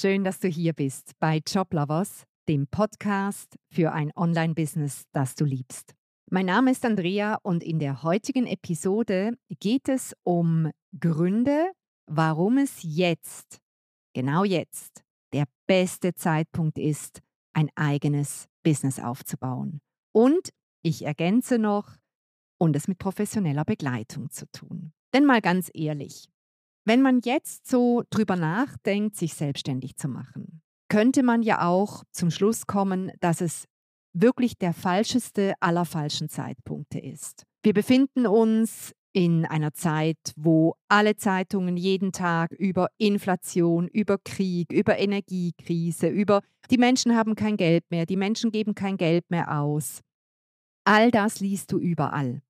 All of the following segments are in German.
Schön, dass du hier bist bei Joblovers, dem Podcast für ein Online-Business, das du liebst. Mein Name ist Andrea und in der heutigen Episode geht es um Gründe, warum es jetzt, genau jetzt, der beste Zeitpunkt ist, ein eigenes Business aufzubauen. Und ich ergänze noch, und es mit professioneller Begleitung zu tun. Denn mal ganz ehrlich, wenn man jetzt so drüber nachdenkt, sich selbstständig zu machen, könnte man ja auch zum Schluss kommen, dass es wirklich der falscheste aller falschen Zeitpunkte ist. Wir befinden uns in einer Zeit, wo alle Zeitungen jeden Tag über Inflation, über Krieg, über Energiekrise, über die Menschen haben kein Geld mehr, die Menschen geben kein Geld mehr aus. All das liest du überall.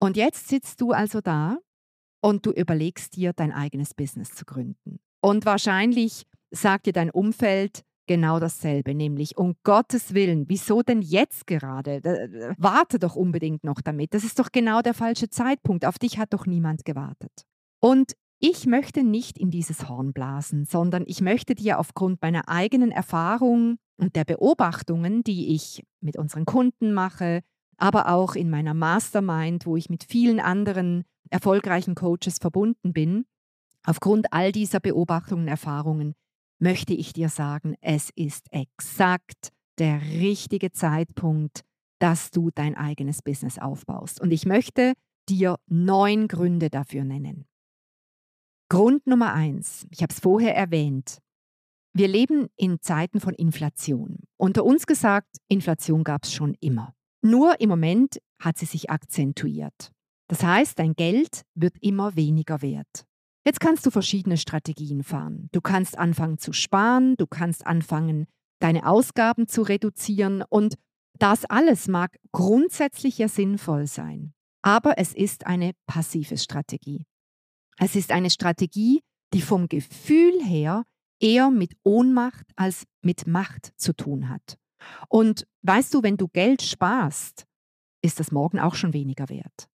Und jetzt sitzt du also da und du überlegst dir, dein eigenes Business zu gründen. Und wahrscheinlich sagt dir dein Umfeld genau dasselbe, nämlich um Gottes Willen, wieso denn jetzt gerade? Warte doch unbedingt noch damit. Das ist doch genau der falsche Zeitpunkt. Auf dich hat doch niemand gewartet. Und ich möchte nicht in dieses Horn blasen, sondern ich möchte dir aufgrund meiner eigenen Erfahrung und der Beobachtungen, die ich mit unseren Kunden mache, aber auch in meiner Mastermind, wo ich mit vielen anderen erfolgreichen Coaches verbunden bin, aufgrund all dieser Beobachtungen und Erfahrungen möchte ich dir sagen, es ist exakt der richtige Zeitpunkt, dass du dein eigenes Business aufbaust. Und ich möchte dir neun Gründe dafür nennen. Grund Nummer eins, ich habe es vorher erwähnt, wir leben in Zeiten von Inflation. Unter uns gesagt, Inflation gab es schon immer. Nur im Moment hat sie sich akzentuiert. Das heißt, dein Geld wird immer weniger wert. Jetzt kannst du verschiedene Strategien fahren. Du kannst anfangen zu sparen, du kannst anfangen, deine Ausgaben zu reduzieren und das alles mag grundsätzlich ja sinnvoll sein. Aber es ist eine passive Strategie. Es ist eine Strategie, die vom Gefühl her eher mit Ohnmacht als mit Macht zu tun hat. Und weißt du, wenn du Geld sparst, ist das morgen auch schon weniger wert.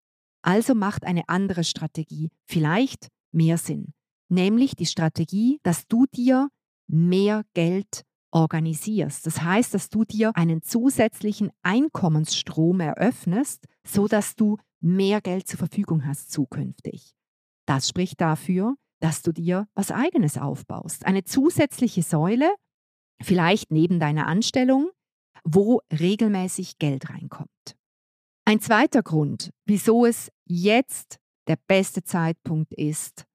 Also macht eine andere Strategie vielleicht mehr Sinn, nämlich die Strategie, dass du dir mehr Geld organisierst. Das heißt, dass du dir einen zusätzlichen Einkommensstrom eröffnest, so dass du mehr Geld zur Verfügung hast zukünftig. Das spricht dafür, dass du dir was eigenes aufbaust, eine zusätzliche Säule, vielleicht neben deiner Anstellung, wo regelmäßig Geld reinkommt. Ein zweiter Grund, wieso es jetzt der beste Zeitpunkt ist,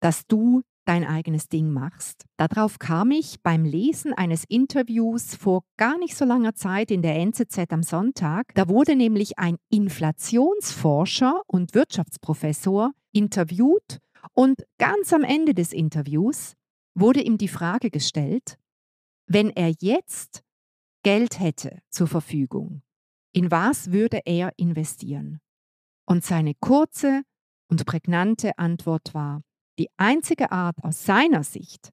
dass du dein eigenes Ding machst. Darauf kam ich beim Lesen eines Interviews vor gar nicht so langer Zeit in der NZZ am Sonntag. Da wurde nämlich ein Inflationsforscher und Wirtschaftsprofessor interviewt und ganz am Ende des Interviews wurde ihm die Frage gestellt, wenn er jetzt Geld hätte zur Verfügung, in was würde er investieren? Und seine kurze und prägnante Antwort war, die einzige Art aus seiner Sicht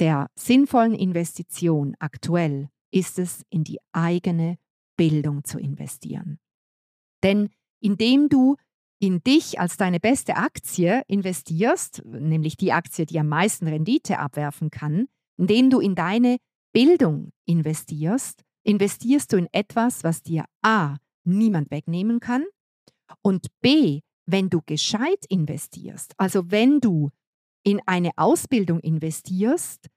der sinnvollen Investition aktuell ist es, in die eigene Bildung zu investieren. Denn indem du in dich als deine beste Aktie investierst, nämlich die Aktie, die am meisten Rendite abwerfen kann, indem du in deine Bildung investierst, investierst du in etwas, was dir A niemand wegnehmen kann und B, wenn du gescheit investierst, also wenn du in eine Ausbildung investierst,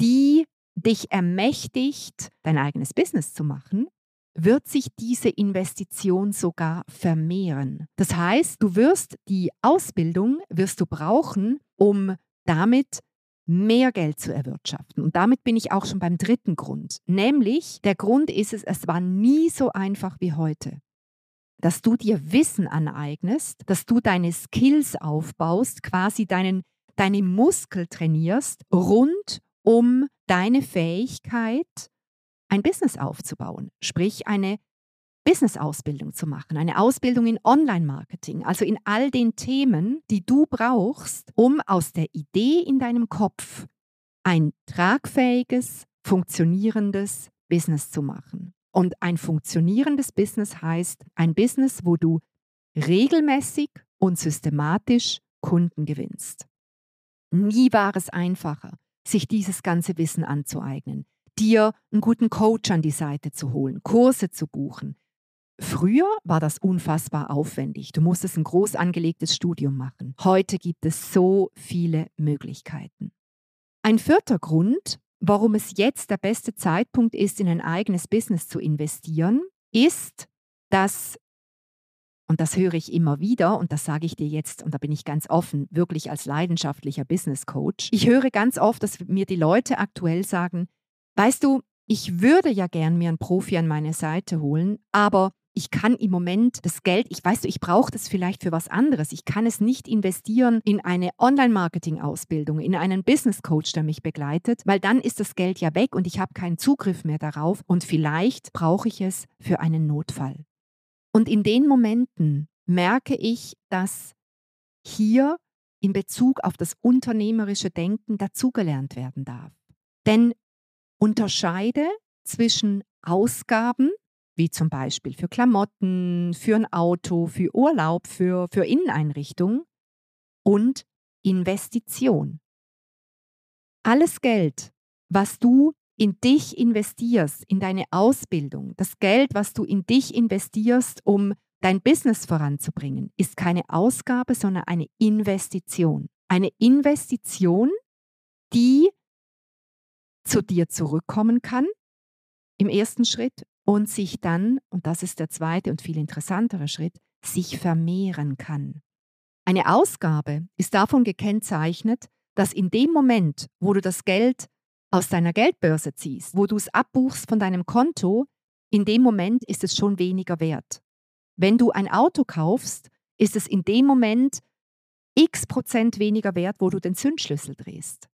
die dich ermächtigt, dein eigenes Business zu machen, wird sich diese Investition sogar vermehren. Das heißt, du wirst die Ausbildung wirst du brauchen, um damit mehr Geld zu erwirtschaften. Und damit bin ich auch schon beim dritten Grund. Nämlich, der Grund ist es, es war nie so einfach wie heute. Dass du dir Wissen aneignest, dass du deine Skills aufbaust, quasi deinen, deine Muskel trainierst, rund um deine Fähigkeit, ein Business aufzubauen. Sprich, eine Business-Ausbildung zu machen, eine Ausbildung in Online-Marketing, also in all den Themen, die du brauchst, um aus der Idee in deinem Kopf ein tragfähiges, funktionierendes Business zu machen. Und ein funktionierendes Business heißt ein Business, wo du regelmäßig und systematisch Kunden gewinnst. Nie war es einfacher, sich dieses ganze Wissen anzueignen, dir einen guten Coach an die Seite zu holen, Kurse zu buchen. Früher war das unfassbar aufwendig. Du musstest ein groß angelegtes Studium machen. Heute gibt es so viele Möglichkeiten. Ein vierter Grund, warum es jetzt der beste Zeitpunkt ist, in ein eigenes Business zu investieren, ist, dass und das höre ich immer wieder und das sage ich dir jetzt und da bin ich ganz offen, wirklich als leidenschaftlicher Business Coach. Ich höre ganz oft, dass mir die Leute aktuell sagen, weißt du, ich würde ja gern mir einen Profi an meine Seite holen, aber ich kann im Moment das Geld, ich weiß du, ich brauche das vielleicht für was anderes. Ich kann es nicht investieren in eine Online-Marketing-Ausbildung, in einen Business Coach, der mich begleitet, weil dann ist das Geld ja weg und ich habe keinen Zugriff mehr darauf und vielleicht brauche ich es für einen Notfall. Und in den Momenten merke ich, dass hier in Bezug auf das unternehmerische Denken dazugelernt werden darf. Denn unterscheide zwischen Ausgaben, wie zum Beispiel für Klamotten, für ein Auto, für Urlaub, für, für Inneneinrichtung und Investition. Alles Geld, was du in dich investierst, in deine Ausbildung, das Geld, was du in dich investierst, um dein Business voranzubringen, ist keine Ausgabe, sondern eine Investition. Eine Investition, die zu dir zurückkommen kann im ersten Schritt und sich dann, und das ist der zweite und viel interessantere Schritt, sich vermehren kann. Eine Ausgabe ist davon gekennzeichnet, dass in dem Moment, wo du das Geld aus deiner Geldbörse ziehst, wo du es abbuchst von deinem Konto, in dem Moment ist es schon weniger wert. Wenn du ein Auto kaufst, ist es in dem Moment x Prozent weniger wert, wo du den Zündschlüssel drehst.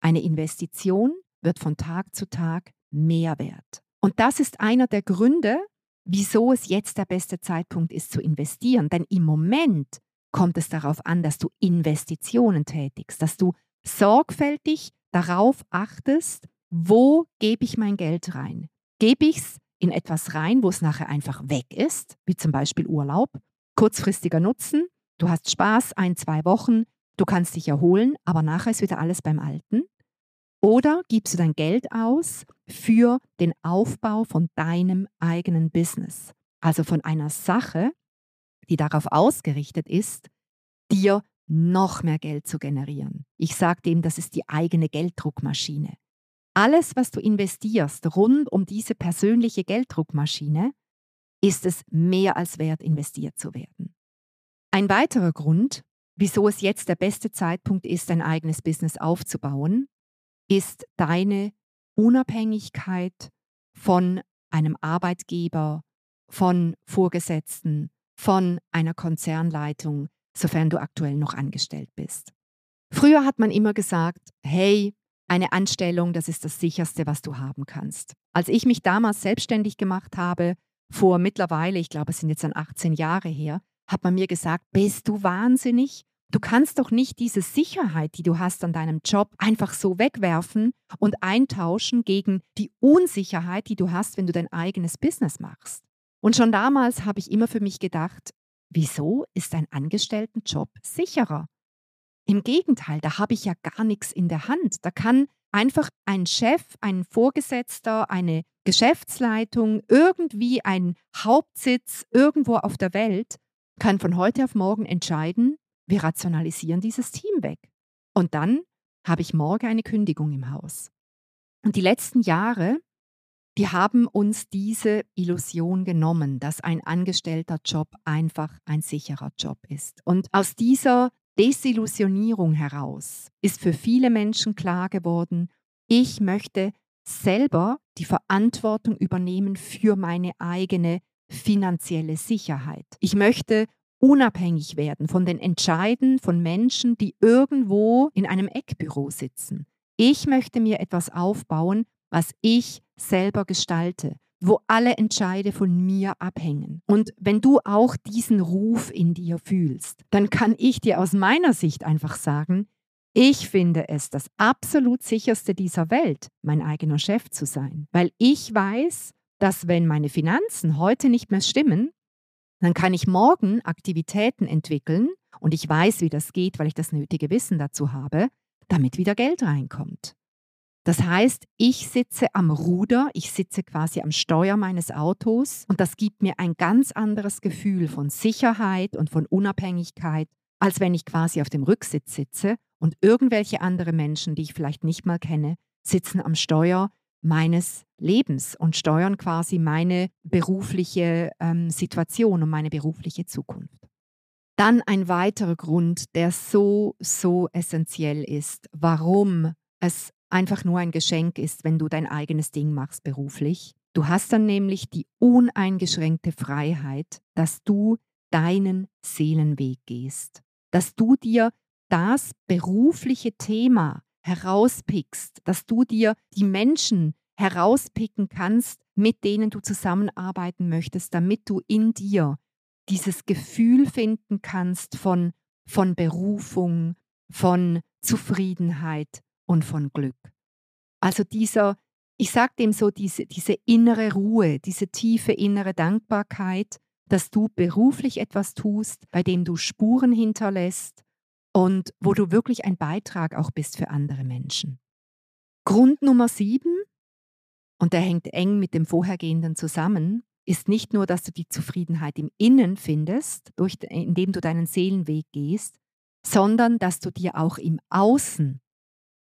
Eine Investition wird von Tag zu Tag mehr wert. Und das ist einer der Gründe, wieso es jetzt der beste Zeitpunkt ist zu investieren. Denn im Moment kommt es darauf an, dass du Investitionen tätigst, dass du sorgfältig darauf achtest, wo gebe ich mein Geld rein? Gebe ich es in etwas rein, wo es nachher einfach weg ist, wie zum Beispiel Urlaub, kurzfristiger Nutzen, du hast Spaß, ein, zwei Wochen, du kannst dich erholen, aber nachher ist wieder alles beim Alten. Oder gibst du dein Geld aus für den Aufbau von deinem eigenen Business, also von einer Sache, die darauf ausgerichtet ist, dir noch mehr Geld zu generieren. Ich sage dem, das ist die eigene Gelddruckmaschine. Alles, was du investierst rund um diese persönliche Gelddruckmaschine, ist es mehr als wert, investiert zu werden. Ein weiterer Grund, wieso es jetzt der beste Zeitpunkt ist, ein eigenes Business aufzubauen, ist deine Unabhängigkeit von einem Arbeitgeber, von Vorgesetzten, von einer Konzernleitung, sofern du aktuell noch angestellt bist. Früher hat man immer gesagt, hey, eine Anstellung, das ist das sicherste, was du haben kannst. Als ich mich damals selbstständig gemacht habe, vor mittlerweile, ich glaube, es sind jetzt dann 18 Jahre her, hat man mir gesagt, bist du wahnsinnig? Du kannst doch nicht diese Sicherheit, die du hast an deinem Job, einfach so wegwerfen und eintauschen gegen die Unsicherheit, die du hast, wenn du dein eigenes Business machst. Und schon damals habe ich immer für mich gedacht, Wieso ist ein Angestelltenjob sicherer? Im Gegenteil, da habe ich ja gar nichts in der Hand. Da kann einfach ein Chef, ein Vorgesetzter, eine Geschäftsleitung, irgendwie ein Hauptsitz irgendwo auf der Welt, kann von heute auf morgen entscheiden, wir rationalisieren dieses Team weg. Und dann habe ich morgen eine Kündigung im Haus. Und die letzten Jahre die haben uns diese Illusion genommen, dass ein angestellter Job einfach ein sicherer Job ist. Und aus dieser Desillusionierung heraus ist für viele Menschen klar geworden, ich möchte selber die Verantwortung übernehmen für meine eigene finanzielle Sicherheit. Ich möchte unabhängig werden von den Entscheiden von Menschen, die irgendwo in einem Eckbüro sitzen. Ich möchte mir etwas aufbauen, was ich selber gestalte, wo alle Entscheide von mir abhängen. Und wenn du auch diesen Ruf in dir fühlst, dann kann ich dir aus meiner Sicht einfach sagen, ich finde es das absolut sicherste dieser Welt, mein eigener Chef zu sein, weil ich weiß, dass wenn meine Finanzen heute nicht mehr stimmen, dann kann ich morgen Aktivitäten entwickeln und ich weiß, wie das geht, weil ich das nötige Wissen dazu habe, damit wieder Geld reinkommt. Das heißt, ich sitze am Ruder, ich sitze quasi am Steuer meines Autos und das gibt mir ein ganz anderes Gefühl von Sicherheit und von Unabhängigkeit, als wenn ich quasi auf dem Rücksitz sitze und irgendwelche andere Menschen, die ich vielleicht nicht mal kenne, sitzen am Steuer meines Lebens und steuern quasi meine berufliche ähm, Situation und meine berufliche Zukunft. Dann ein weiterer Grund, der so, so essentiell ist, warum es einfach nur ein Geschenk ist, wenn du dein eigenes Ding machst beruflich. Du hast dann nämlich die uneingeschränkte Freiheit, dass du deinen Seelenweg gehst, dass du dir das berufliche Thema herauspickst, dass du dir die Menschen herauspicken kannst, mit denen du zusammenarbeiten möchtest, damit du in dir dieses Gefühl finden kannst von, von Berufung, von Zufriedenheit und von Glück. Also dieser, ich sage dem so, diese, diese innere Ruhe, diese tiefe innere Dankbarkeit, dass du beruflich etwas tust, bei dem du Spuren hinterlässt und wo du wirklich ein Beitrag auch bist für andere Menschen. Grund Nummer sieben, und der hängt eng mit dem vorhergehenden zusammen, ist nicht nur, dass du die Zufriedenheit im Innen findest, durch, indem du deinen Seelenweg gehst, sondern dass du dir auch im Außen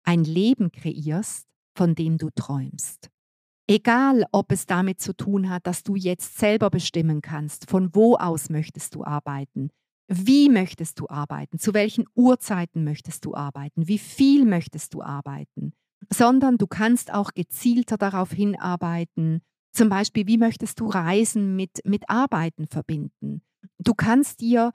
ein Leben kreierst, von dem du träumst. Egal, ob es damit zu tun hat, dass du jetzt selber bestimmen kannst, von wo aus möchtest du arbeiten, wie möchtest du arbeiten, zu welchen Uhrzeiten möchtest du arbeiten, wie viel möchtest du arbeiten, sondern du kannst auch gezielter darauf hinarbeiten, zum Beispiel, wie möchtest du Reisen mit, mit Arbeiten verbinden. Du kannst dir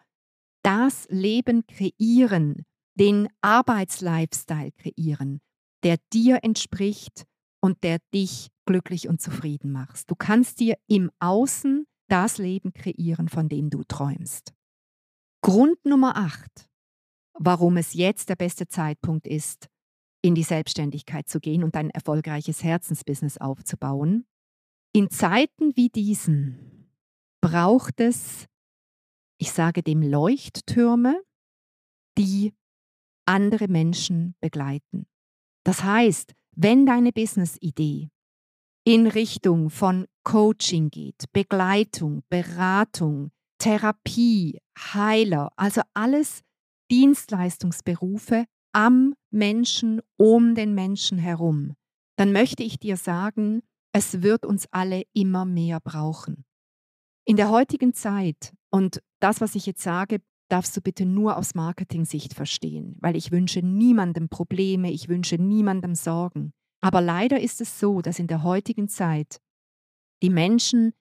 das Leben kreieren, den Arbeitslifestyle kreieren, der dir entspricht und der dich glücklich und zufrieden macht. Du kannst dir im Außen das Leben kreieren, von dem du träumst. Grund Nummer 8, warum es jetzt der beste Zeitpunkt ist, in die Selbstständigkeit zu gehen und ein erfolgreiches Herzensbusiness aufzubauen. In Zeiten wie diesen braucht es, ich sage dem Leuchttürme, die andere Menschen begleiten. Das heißt, wenn deine Business-Idee in Richtung von Coaching geht, Begleitung, Beratung, Therapie, Heiler, also alles Dienstleistungsberufe am Menschen, um den Menschen herum, dann möchte ich dir sagen, es wird uns alle immer mehr brauchen. In der heutigen Zeit, und das, was ich jetzt sage, darfst du bitte nur aus Marketing-Sicht verstehen, weil ich wünsche niemandem Probleme, ich wünsche niemandem Sorgen. Aber leider ist es so, dass in der heutigen Zeit die Menschen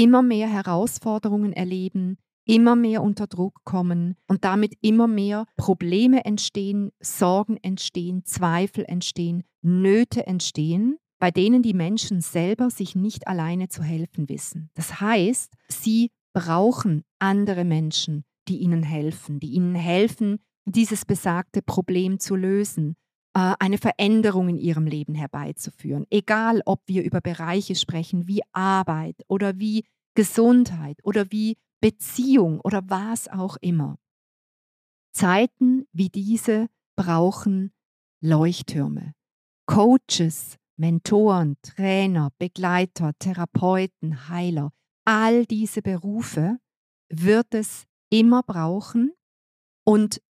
immer mehr Herausforderungen erleben, immer mehr unter Druck kommen und damit immer mehr Probleme entstehen, Sorgen entstehen, Zweifel entstehen, Nöte entstehen, bei denen die Menschen selber sich nicht alleine zu helfen wissen. Das heißt, sie brauchen andere Menschen, die ihnen helfen, die ihnen helfen, dieses besagte Problem zu lösen, eine Veränderung in ihrem Leben herbeizuführen. Egal, ob wir über Bereiche sprechen wie Arbeit oder wie Gesundheit oder wie Beziehung oder was auch immer. Zeiten wie diese brauchen Leuchttürme, Coaches, Mentoren, Trainer, Begleiter, Therapeuten, Heiler. All diese Berufe wird es immer brauchen und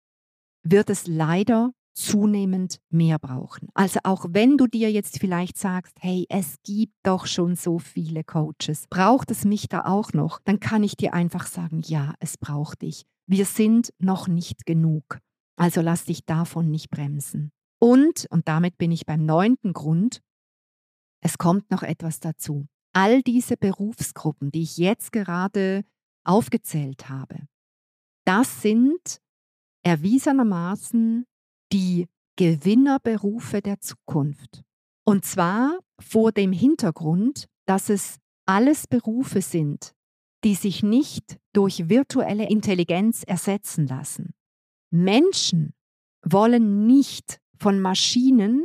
wird es leider zunehmend mehr brauchen. Also auch wenn du dir jetzt vielleicht sagst, hey, es gibt doch schon so viele Coaches, braucht es mich da auch noch, dann kann ich dir einfach sagen, ja, es braucht dich. Wir sind noch nicht genug. Also lass dich davon nicht bremsen. Und, und damit bin ich beim neunten Grund, es kommt noch etwas dazu. All diese Berufsgruppen, die ich jetzt gerade aufgezählt habe, das sind erwiesenermaßen die Gewinnerberufe der Zukunft. Und zwar vor dem Hintergrund, dass es alles Berufe sind, die sich nicht durch virtuelle Intelligenz ersetzen lassen. Menschen wollen nicht von Maschinen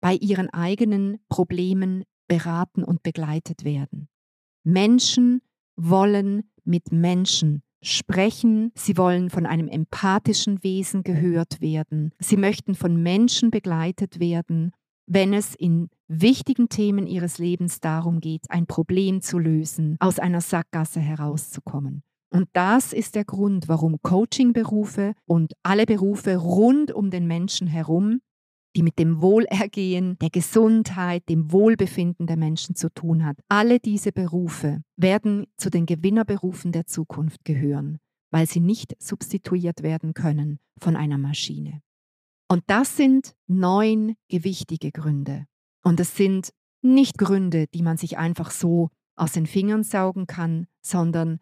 bei ihren eigenen Problemen beraten und begleitet werden. Menschen wollen mit Menschen sprechen, sie wollen von einem empathischen Wesen gehört werden, sie möchten von Menschen begleitet werden wenn es in wichtigen Themen ihres Lebens darum geht, ein Problem zu lösen, aus einer Sackgasse herauszukommen. Und das ist der Grund, warum Coaching-Berufe und alle Berufe rund um den Menschen herum, die mit dem Wohlergehen, der Gesundheit, dem Wohlbefinden der Menschen zu tun hat, alle diese Berufe werden zu den Gewinnerberufen der Zukunft gehören, weil sie nicht substituiert werden können von einer Maschine. Und das sind neun gewichtige Gründe. Und es sind nicht Gründe, die man sich einfach so aus den Fingern saugen kann, sondern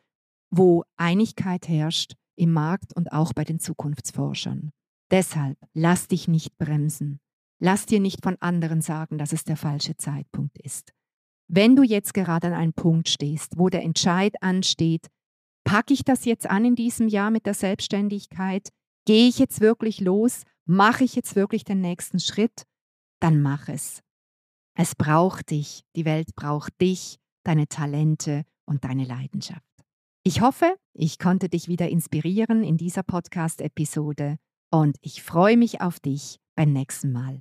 wo Einigkeit herrscht im Markt und auch bei den Zukunftsforschern. Deshalb lass dich nicht bremsen. Lass dir nicht von anderen sagen, dass es der falsche Zeitpunkt ist. Wenn du jetzt gerade an einem Punkt stehst, wo der Entscheid ansteht, packe ich das jetzt an in diesem Jahr mit der Selbstständigkeit? Gehe ich jetzt wirklich los? Mache ich jetzt wirklich den nächsten Schritt? Dann mach es. Es braucht dich, die Welt braucht dich, deine Talente und deine Leidenschaft. Ich hoffe, ich konnte dich wieder inspirieren in dieser Podcast-Episode und ich freue mich auf dich beim nächsten Mal.